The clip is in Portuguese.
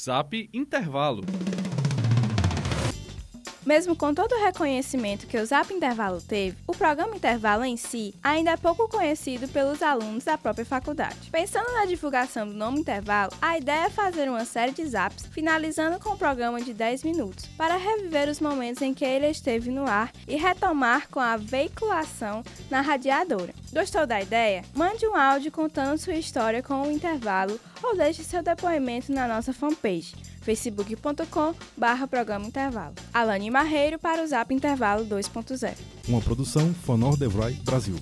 Zap Intervalo. Mesmo com todo o reconhecimento que o Zap Intervalo teve, o programa Intervalo em si ainda é pouco conhecido pelos alunos da própria faculdade. Pensando na divulgação do nome Intervalo, a ideia é fazer uma série de zaps, finalizando com um programa de 10 minutos, para reviver os momentos em que ele esteve no ar e retomar com a veiculação na radiadora. Gostou da ideia? Mande um áudio contando sua história com o intervalo ou deixe seu depoimento na nossa fanpage facebook.com barra programa intervalo. Alane Marreiro para o Zap Intervalo 2.0. Uma produção Fonor Devroy Brasil.